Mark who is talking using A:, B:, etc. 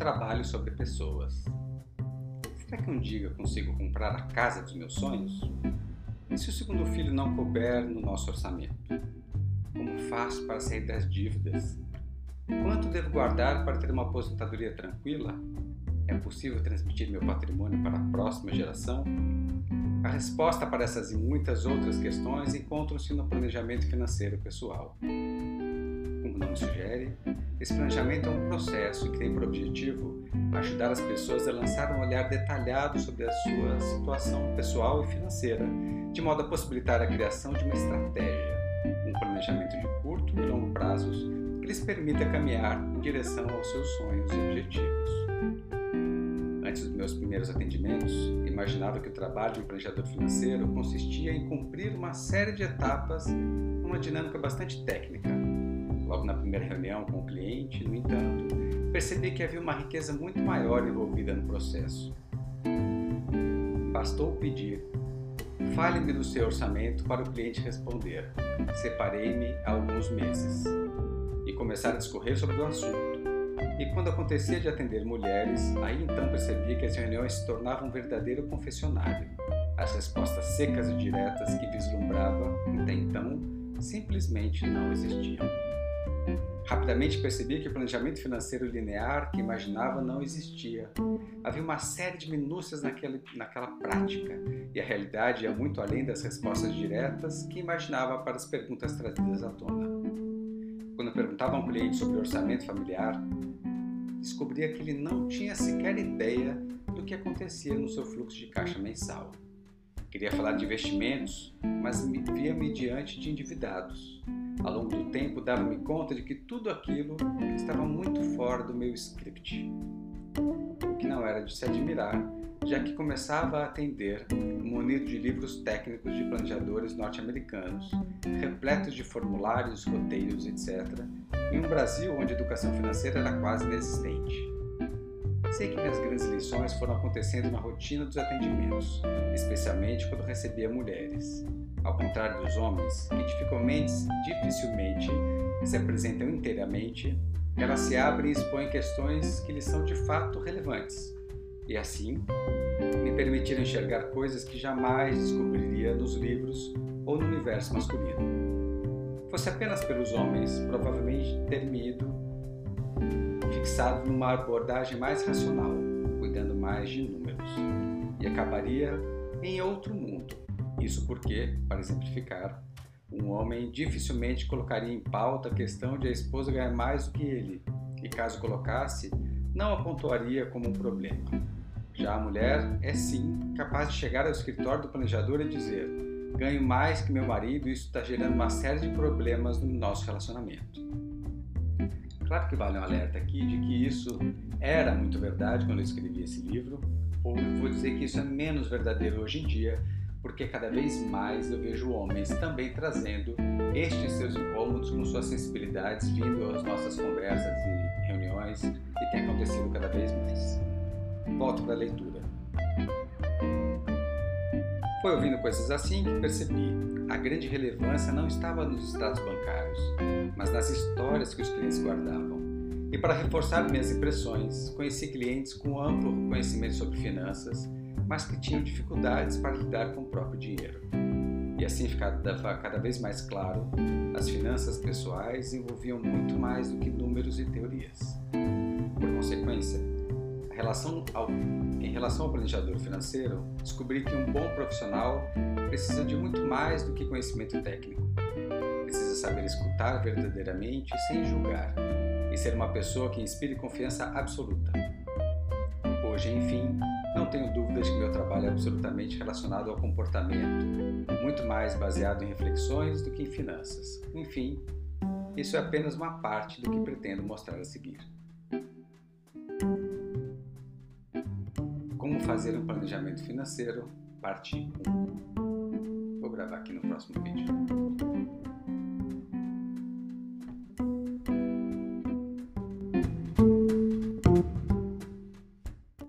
A: trabalho sobre pessoas. Será que um dia eu consigo comprar a casa dos meus sonhos? E se o segundo filho não couber no nosso orçamento? Como faço para sair das dívidas? Quanto devo guardar para ter uma aposentadoria tranquila? É possível transmitir meu patrimônio para a próxima geração? A resposta para essas e muitas outras questões encontram-se no planejamento financeiro pessoal. Nome sugere, esse planejamento é um processo que tem por objetivo ajudar as pessoas a lançar um olhar detalhado sobre a sua situação pessoal e financeira, de modo a possibilitar a criação de uma estratégia, um planejamento de curto e longo prazos que lhes permita caminhar em direção aos seus sonhos e objetivos. Antes dos meus primeiros atendimentos, imaginava que o trabalho de um planejador financeiro consistia em cumprir uma série de etapas numa dinâmica bastante técnica. Logo na primeira reunião com o cliente, no entanto, percebi que havia uma riqueza muito maior envolvida no processo. Bastou pedir: fale-me do seu orçamento para o cliente responder. Separei-me há alguns meses e começar a discorrer sobre o assunto. E quando acontecia de atender mulheres, aí então percebia que as reuniões se tornavam um verdadeiro confessionário. As respostas secas e diretas que vislumbrava até então simplesmente não existiam. Rapidamente percebi que o planejamento financeiro linear que imaginava não existia. Havia uma série de minúcias naquele, naquela prática, e a realidade ia muito além das respostas diretas que imaginava para as perguntas trazidas à tona. Quando perguntava a um cliente sobre orçamento familiar, descobria que ele não tinha sequer ideia do que acontecia no seu fluxo de caixa mensal. Queria falar de investimentos, mas via-me diante de endividados. Ao longo do tempo, dava-me conta de que tudo aquilo estava muito fora do meu script. O que não era de se admirar, já que começava a atender munido de livros técnicos de planejadores norte-americanos, repletos de formulários, roteiros, etc., em um Brasil onde a educação financeira era quase inexistente. Sei que minhas grandes lições foram acontecendo na rotina dos atendimentos, especialmente quando recebia mulheres. Ao contrário dos homens, que dificilmente, dificilmente se apresentam inteiramente, elas se abrem e expõem questões que lhes são de fato relevantes, e assim me permitiram enxergar coisas que jamais descobriria nos livros ou no universo masculino. Fosse apenas pelos homens, provavelmente teria ido fixado numa abordagem mais racional, cuidando mais de números, e acabaria em outro mundo. Isso porque, para exemplificar, um homem dificilmente colocaria em pauta a questão de a esposa ganhar mais do que ele, e caso colocasse, não a pontuaria como um problema. Já a mulher é sim capaz de chegar ao escritório do planejador e dizer: ganho mais que meu marido isso está gerando uma série de problemas no nosso relacionamento. Claro que vale um alerta aqui de que isso era muito verdade quando eu escrevi esse livro, ou vou dizer que isso é menos verdadeiro hoje em dia, porque cada vez mais eu vejo homens também trazendo estes seus incômodos com suas sensibilidades vindo às nossas conversas e reuniões e tem acontecido cada vez mais. Volto para a leitura. Foi ouvindo coisas assim que percebi a grande relevância não estava nos estados bancários, mas nas histórias que os clientes guardavam. E para reforçar minhas impressões, conheci clientes com amplo conhecimento sobre finanças, mas que tinham dificuldades para lidar com o próprio dinheiro. E assim ficava cada vez mais claro, as finanças pessoais envolviam muito mais do que números e teorias. Por consequência, relação ao, em relação ao planejador financeiro, descobri que um bom profissional precisa de muito mais do que conhecimento técnico. Precisa saber escutar verdadeiramente sem julgar e ser uma pessoa que inspire confiança absoluta. Hoje, enfim, não tenho dúvidas que meu trabalho é absolutamente relacionado ao comportamento, muito mais baseado em reflexões do que em finanças. Enfim, isso é apenas uma parte do que pretendo mostrar a seguir. Fazer um planejamento financeiro, parte 1. Vou gravar aqui no próximo vídeo.